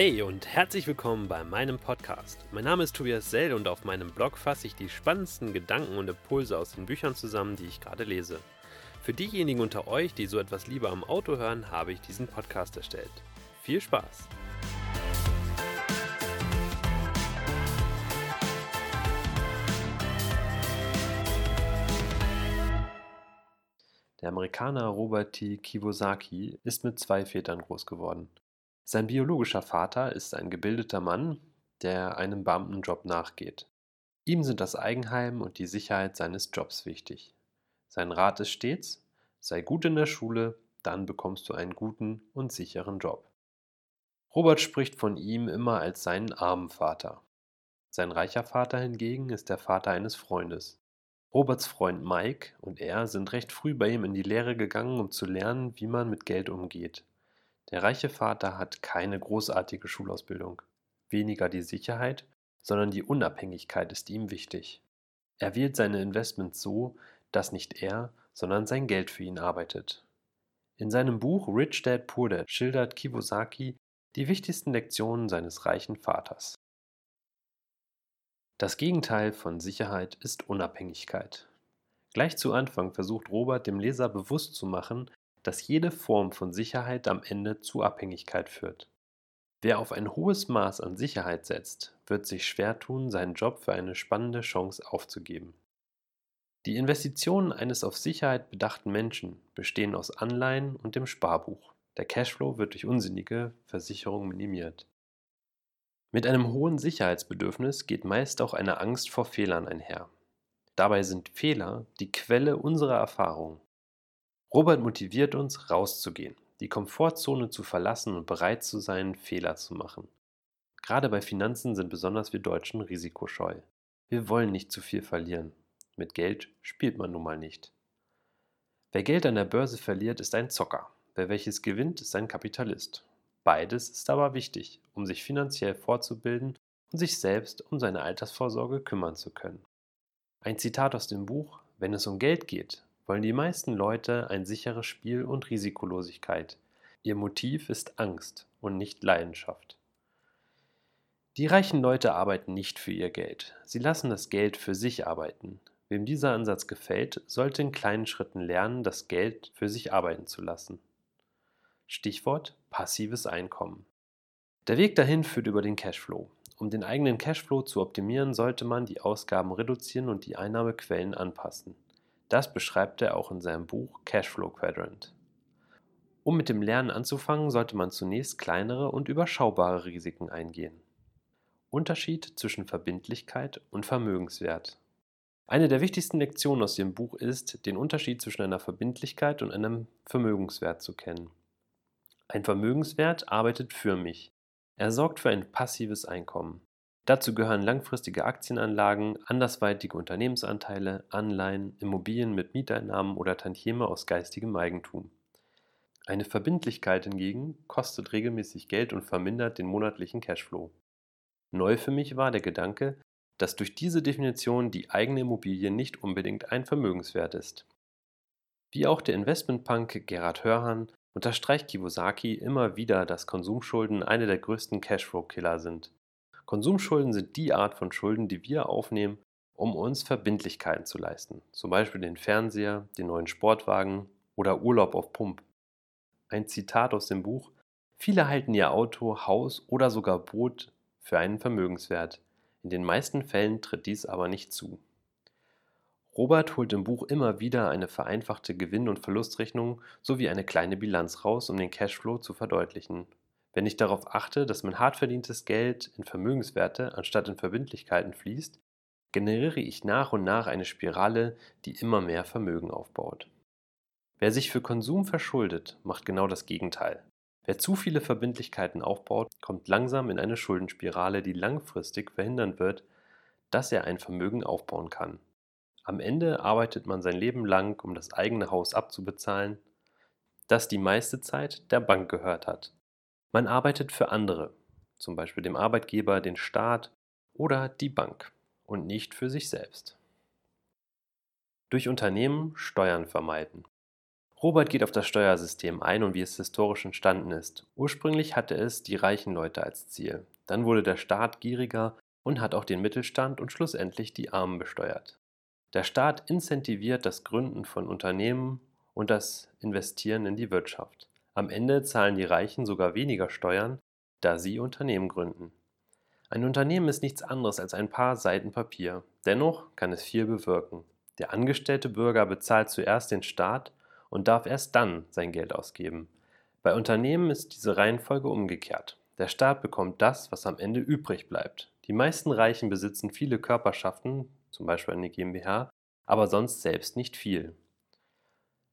Hey und herzlich willkommen bei meinem Podcast. Mein Name ist Tobias Sell und auf meinem Blog fasse ich die spannendsten Gedanken und Impulse aus den Büchern zusammen, die ich gerade lese. Für diejenigen unter euch, die so etwas lieber am Auto hören, habe ich diesen Podcast erstellt. Viel Spaß! Der Amerikaner Robert T. Kiyosaki ist mit zwei Vätern groß geworden. Sein biologischer Vater ist ein gebildeter Mann, der einem Beamtenjob nachgeht. Ihm sind das Eigenheim und die Sicherheit seines Jobs wichtig. Sein Rat ist stets, sei gut in der Schule, dann bekommst du einen guten und sicheren Job. Robert spricht von ihm immer als seinen armen Vater. Sein reicher Vater hingegen ist der Vater eines Freundes. Roberts Freund Mike und er sind recht früh bei ihm in die Lehre gegangen, um zu lernen, wie man mit Geld umgeht. Der reiche Vater hat keine großartige Schulausbildung. Weniger die Sicherheit, sondern die Unabhängigkeit ist ihm wichtig. Er wählt seine Investments so, dass nicht er, sondern sein Geld für ihn arbeitet. In seinem Buch Rich Dad Poor Dad schildert Kiyosaki die wichtigsten Lektionen seines reichen Vaters. Das Gegenteil von Sicherheit ist Unabhängigkeit. Gleich zu Anfang versucht Robert dem Leser bewusst zu machen, dass jede Form von Sicherheit am Ende zu Abhängigkeit führt. Wer auf ein hohes Maß an Sicherheit setzt, wird sich schwer tun, seinen Job für eine spannende Chance aufzugeben. Die Investitionen eines auf Sicherheit bedachten Menschen bestehen aus Anleihen und dem Sparbuch. Der Cashflow wird durch unsinnige Versicherungen minimiert. Mit einem hohen Sicherheitsbedürfnis geht meist auch eine Angst vor Fehlern einher. Dabei sind Fehler die Quelle unserer Erfahrung. Robert motiviert uns, rauszugehen, die Komfortzone zu verlassen und bereit zu sein, Fehler zu machen. Gerade bei Finanzen sind besonders wir Deutschen risikoscheu. Wir wollen nicht zu viel verlieren. Mit Geld spielt man nun mal nicht. Wer Geld an der Börse verliert, ist ein Zocker. Wer welches gewinnt, ist ein Kapitalist. Beides ist aber wichtig, um sich finanziell fortzubilden und sich selbst um seine Altersvorsorge kümmern zu können. Ein Zitat aus dem Buch Wenn es um Geld geht, wollen die meisten Leute ein sicheres Spiel und Risikolosigkeit. Ihr Motiv ist Angst und nicht Leidenschaft. Die reichen Leute arbeiten nicht für ihr Geld. Sie lassen das Geld für sich arbeiten. Wem dieser Ansatz gefällt, sollte in kleinen Schritten lernen, das Geld für sich arbeiten zu lassen. Stichwort passives Einkommen. Der Weg dahin führt über den Cashflow. Um den eigenen Cashflow zu optimieren, sollte man die Ausgaben reduzieren und die Einnahmequellen anpassen. Das beschreibt er auch in seinem Buch Cashflow Quadrant. Um mit dem Lernen anzufangen, sollte man zunächst kleinere und überschaubare Risiken eingehen. Unterschied zwischen Verbindlichkeit und Vermögenswert. Eine der wichtigsten Lektionen aus dem Buch ist, den Unterschied zwischen einer Verbindlichkeit und einem Vermögenswert zu kennen. Ein Vermögenswert arbeitet für mich. Er sorgt für ein passives Einkommen. Dazu gehören langfristige Aktienanlagen, andersweitige Unternehmensanteile, Anleihen, Immobilien mit Mieteinnahmen oder Tantieme aus geistigem Eigentum. Eine Verbindlichkeit hingegen kostet regelmäßig Geld und vermindert den monatlichen Cashflow. Neu für mich war der Gedanke, dass durch diese Definition die eigene Immobilie nicht unbedingt ein Vermögenswert ist. Wie auch der Investmentpunk Gerhard Hörhan unterstreicht Kiyosaki immer wieder, dass Konsumschulden eine der größten Cashflow-Killer sind. Konsumschulden sind die Art von Schulden, die wir aufnehmen, um uns Verbindlichkeiten zu leisten, zum Beispiel den Fernseher, den neuen Sportwagen oder Urlaub auf Pump. Ein Zitat aus dem Buch Viele halten ihr Auto, Haus oder sogar Boot für einen Vermögenswert. In den meisten Fällen tritt dies aber nicht zu. Robert holt im Buch immer wieder eine vereinfachte Gewinn- und Verlustrechnung sowie eine kleine Bilanz raus, um den Cashflow zu verdeutlichen. Wenn ich darauf achte, dass mein hart verdientes Geld in Vermögenswerte anstatt in Verbindlichkeiten fließt, generiere ich nach und nach eine Spirale, die immer mehr Vermögen aufbaut. Wer sich für Konsum verschuldet, macht genau das Gegenteil. Wer zu viele Verbindlichkeiten aufbaut, kommt langsam in eine Schuldenspirale, die langfristig verhindern wird, dass er ein Vermögen aufbauen kann. Am Ende arbeitet man sein Leben lang, um das eigene Haus abzubezahlen, das die meiste Zeit der Bank gehört hat. Man arbeitet für andere, zum Beispiel dem Arbeitgeber, den Staat oder die Bank und nicht für sich selbst. Durch Unternehmen Steuern vermeiden. Robert geht auf das Steuersystem ein und wie es historisch entstanden ist. Ursprünglich hatte es die reichen Leute als Ziel. Dann wurde der Staat gieriger und hat auch den Mittelstand und schlussendlich die Armen besteuert. Der Staat incentiviert das Gründen von Unternehmen und das Investieren in die Wirtschaft. Am Ende zahlen die Reichen sogar weniger Steuern, da sie Unternehmen gründen. Ein Unternehmen ist nichts anderes als ein paar Seiten Papier. Dennoch kann es viel bewirken. Der angestellte Bürger bezahlt zuerst den Staat und darf erst dann sein Geld ausgeben. Bei Unternehmen ist diese Reihenfolge umgekehrt. Der Staat bekommt das, was am Ende übrig bleibt. Die meisten Reichen besitzen viele Körperschaften, zum Beispiel eine GmbH, aber sonst selbst nicht viel.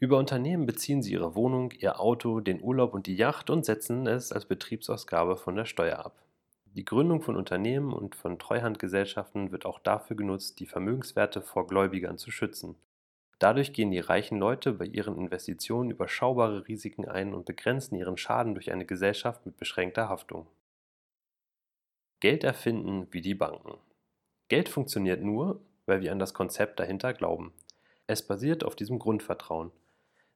Über Unternehmen beziehen sie ihre Wohnung, ihr Auto, den Urlaub und die Yacht und setzen es als Betriebsausgabe von der Steuer ab. Die Gründung von Unternehmen und von Treuhandgesellschaften wird auch dafür genutzt, die Vermögenswerte vor Gläubigern zu schützen. Dadurch gehen die reichen Leute bei ihren Investitionen überschaubare Risiken ein und begrenzen ihren Schaden durch eine Gesellschaft mit beschränkter Haftung. Geld erfinden wie die Banken. Geld funktioniert nur, weil wir an das Konzept dahinter glauben. Es basiert auf diesem Grundvertrauen.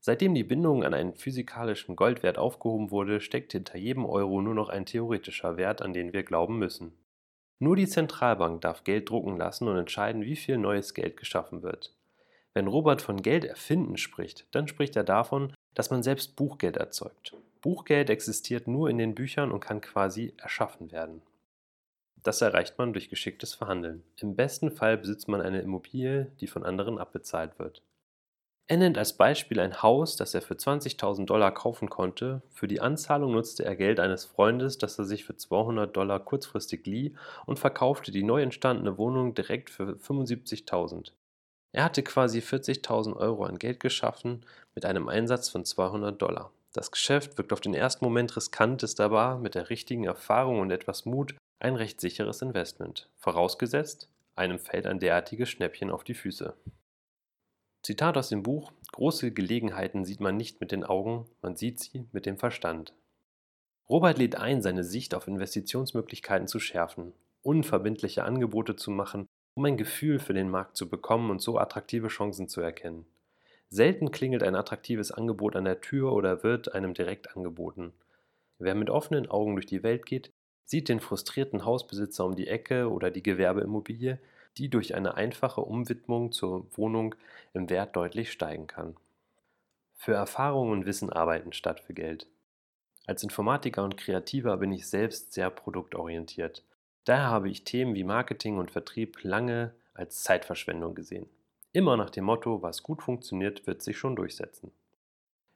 Seitdem die Bindung an einen physikalischen Goldwert aufgehoben wurde, steckt hinter jedem Euro nur noch ein theoretischer Wert, an den wir glauben müssen. Nur die Zentralbank darf Geld drucken lassen und entscheiden, wie viel neues Geld geschaffen wird. Wenn Robert von Geld erfinden spricht, dann spricht er davon, dass man selbst Buchgeld erzeugt. Buchgeld existiert nur in den Büchern und kann quasi erschaffen werden. Das erreicht man durch geschicktes Verhandeln. Im besten Fall besitzt man eine Immobilie, die von anderen abbezahlt wird. Er nennt als Beispiel ein Haus, das er für 20.000 Dollar kaufen konnte. Für die Anzahlung nutzte er Geld eines Freundes, das er sich für 200 Dollar kurzfristig lieh und verkaufte die neu entstandene Wohnung direkt für 75.000. Er hatte quasi 40.000 Euro an Geld geschaffen mit einem Einsatz von 200 Dollar. Das Geschäft wirkt auf den ersten Moment riskant, ist aber mit der richtigen Erfahrung und etwas Mut ein recht sicheres Investment. Vorausgesetzt, einem fällt ein derartiges Schnäppchen auf die Füße. Zitat aus dem Buch: Große Gelegenheiten sieht man nicht mit den Augen, man sieht sie mit dem Verstand. Robert lädt ein, seine Sicht auf Investitionsmöglichkeiten zu schärfen, unverbindliche Angebote zu machen um ein Gefühl für den Markt zu bekommen und so attraktive Chancen zu erkennen. Selten klingelt ein attraktives Angebot an der Tür oder wird einem direkt angeboten. Wer mit offenen Augen durch die Welt geht, sieht den frustrierten Hausbesitzer um die Ecke oder die Gewerbeimmobilie, die durch eine einfache Umwidmung zur Wohnung im Wert deutlich steigen kann. Für Erfahrung und Wissen arbeiten statt für Geld. Als Informatiker und Kreativer bin ich selbst sehr produktorientiert. Daher habe ich Themen wie Marketing und Vertrieb lange als Zeitverschwendung gesehen. Immer nach dem Motto, was gut funktioniert, wird sich schon durchsetzen.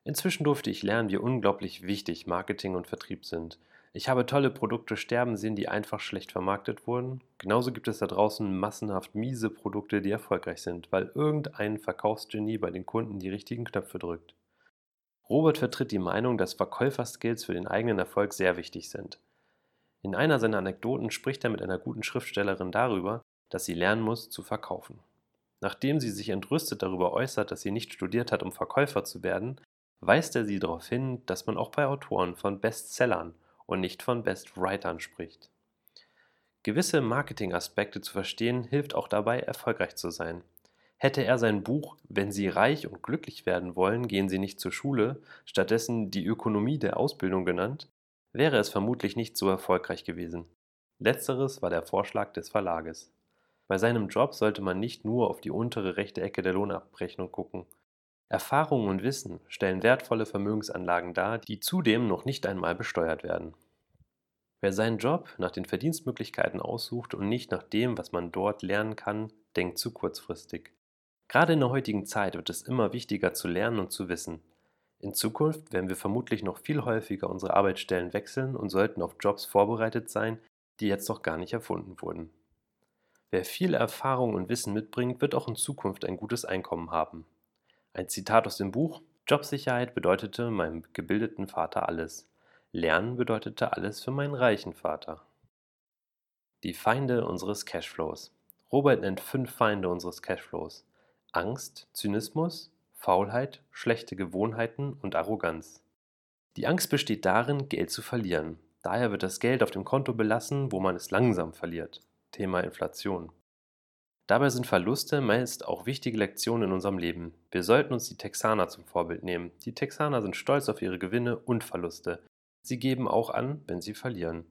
Inzwischen durfte ich lernen, wie unglaublich wichtig Marketing und Vertrieb sind. Ich habe tolle Produkte sterben sehen, die einfach schlecht vermarktet wurden. Genauso gibt es da draußen massenhaft miese Produkte, die erfolgreich sind, weil irgendein Verkaufsgenie bei den Kunden die richtigen Knöpfe drückt. Robert vertritt die Meinung, dass Verkäuferskills für den eigenen Erfolg sehr wichtig sind. In einer seiner Anekdoten spricht er mit einer guten Schriftstellerin darüber, dass sie lernen muss, zu verkaufen. Nachdem sie sich entrüstet darüber äußert, dass sie nicht studiert hat, um Verkäufer zu werden, weist er sie darauf hin, dass man auch bei Autoren von Bestsellern und nicht von Bestwritern spricht. Gewisse Marketingaspekte zu verstehen, hilft auch dabei, erfolgreich zu sein. Hätte er sein Buch Wenn Sie reich und glücklich werden wollen, gehen Sie nicht zur Schule, stattdessen die Ökonomie der Ausbildung genannt, wäre es vermutlich nicht so erfolgreich gewesen. Letzteres war der Vorschlag des Verlages. Bei seinem Job sollte man nicht nur auf die untere rechte Ecke der Lohnabrechnung gucken. Erfahrung und Wissen stellen wertvolle Vermögensanlagen dar, die zudem noch nicht einmal besteuert werden. Wer seinen Job nach den Verdienstmöglichkeiten aussucht und nicht nach dem, was man dort lernen kann, denkt zu kurzfristig. Gerade in der heutigen Zeit wird es immer wichtiger zu lernen und zu wissen. In Zukunft werden wir vermutlich noch viel häufiger unsere Arbeitsstellen wechseln und sollten auf Jobs vorbereitet sein, die jetzt noch gar nicht erfunden wurden. Wer viel Erfahrung und Wissen mitbringt, wird auch in Zukunft ein gutes Einkommen haben. Ein Zitat aus dem Buch Jobsicherheit bedeutete meinem gebildeten Vater alles. Lernen bedeutete alles für meinen reichen Vater. Die Feinde unseres Cashflows. Robert nennt fünf Feinde unseres Cashflows. Angst, Zynismus, Faulheit, schlechte Gewohnheiten und Arroganz. Die Angst besteht darin, Geld zu verlieren. Daher wird das Geld auf dem Konto belassen, wo man es langsam verliert. Thema Inflation. Dabei sind Verluste meist auch wichtige Lektionen in unserem Leben. Wir sollten uns die Texaner zum Vorbild nehmen. Die Texaner sind stolz auf ihre Gewinne und Verluste. Sie geben auch an, wenn sie verlieren.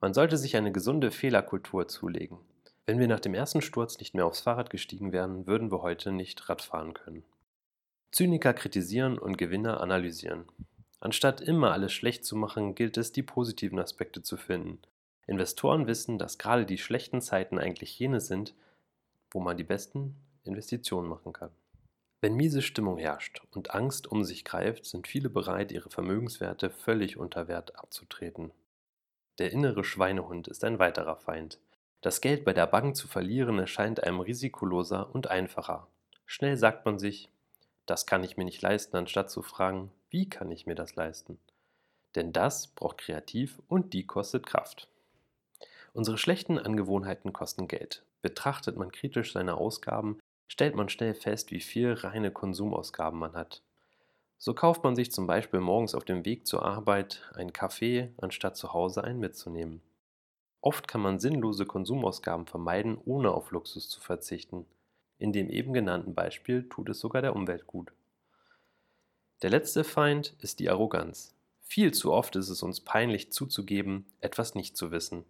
Man sollte sich eine gesunde Fehlerkultur zulegen. Wenn wir nach dem ersten Sturz nicht mehr aufs Fahrrad gestiegen wären, würden wir heute nicht Radfahren können. Zyniker kritisieren und Gewinner analysieren. Anstatt immer alles schlecht zu machen, gilt es, die positiven Aspekte zu finden. Investoren wissen, dass gerade die schlechten Zeiten eigentlich jene sind, wo man die besten Investitionen machen kann. Wenn miese Stimmung herrscht und Angst um sich greift, sind viele bereit, ihre Vermögenswerte völlig unter Wert abzutreten. Der innere Schweinehund ist ein weiterer Feind. Das Geld bei der Bank zu verlieren erscheint einem risikoloser und einfacher. Schnell sagt man sich, das kann ich mir nicht leisten, anstatt zu fragen, wie kann ich mir das leisten? Denn das braucht kreativ und die kostet Kraft. Unsere schlechten Angewohnheiten kosten Geld. Betrachtet man kritisch seine Ausgaben, stellt man schnell fest, wie viel reine Konsumausgaben man hat. So kauft man sich zum Beispiel morgens auf dem Weg zur Arbeit einen Kaffee, anstatt zu Hause einen mitzunehmen. Oft kann man sinnlose Konsumausgaben vermeiden, ohne auf Luxus zu verzichten. In dem eben genannten Beispiel tut es sogar der Umwelt gut. Der letzte Feind ist die Arroganz. Viel zu oft ist es uns peinlich zuzugeben, etwas nicht zu wissen.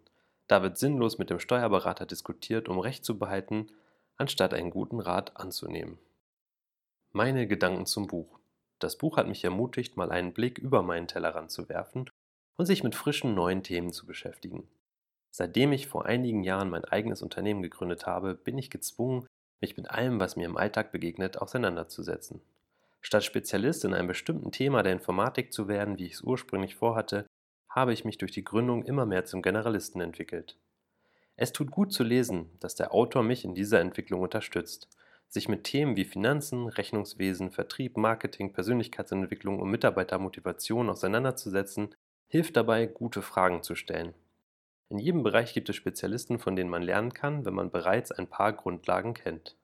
Da wird sinnlos mit dem Steuerberater diskutiert, um Recht zu behalten, anstatt einen guten Rat anzunehmen. Meine Gedanken zum Buch. Das Buch hat mich ermutigt, mal einen Blick über meinen Tellerrand zu werfen und sich mit frischen neuen Themen zu beschäftigen. Seitdem ich vor einigen Jahren mein eigenes Unternehmen gegründet habe, bin ich gezwungen, mich mit allem, was mir im Alltag begegnet, auseinanderzusetzen. Statt Spezialist in einem bestimmten Thema der Informatik zu werden, wie ich es ursprünglich vorhatte, habe ich mich durch die Gründung immer mehr zum Generalisten entwickelt. Es tut gut zu lesen, dass der Autor mich in dieser Entwicklung unterstützt. Sich mit Themen wie Finanzen, Rechnungswesen, Vertrieb, Marketing, Persönlichkeitsentwicklung und Mitarbeitermotivation auseinanderzusetzen, hilft dabei, gute Fragen zu stellen. In jedem Bereich gibt es Spezialisten, von denen man lernen kann, wenn man bereits ein paar Grundlagen kennt.